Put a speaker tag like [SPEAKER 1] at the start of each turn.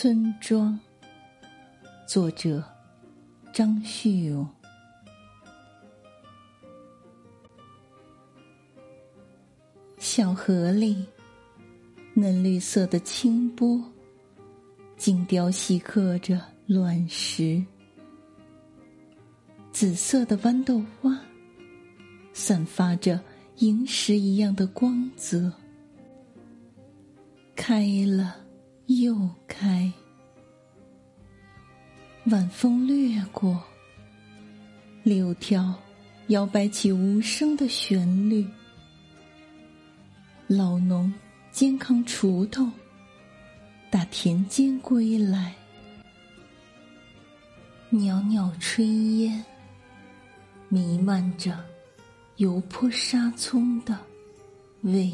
[SPEAKER 1] 村庄，作者张旭勇。小河里，嫩绿色的清波，精雕细刻着卵石；紫色的豌豆花，散发着萤石一样的光泽，开了。又开，晚风掠过，柳条摇摆起无声的旋律。老农肩扛锄头，打田间归来，袅袅炊烟弥漫着油泼沙葱的味。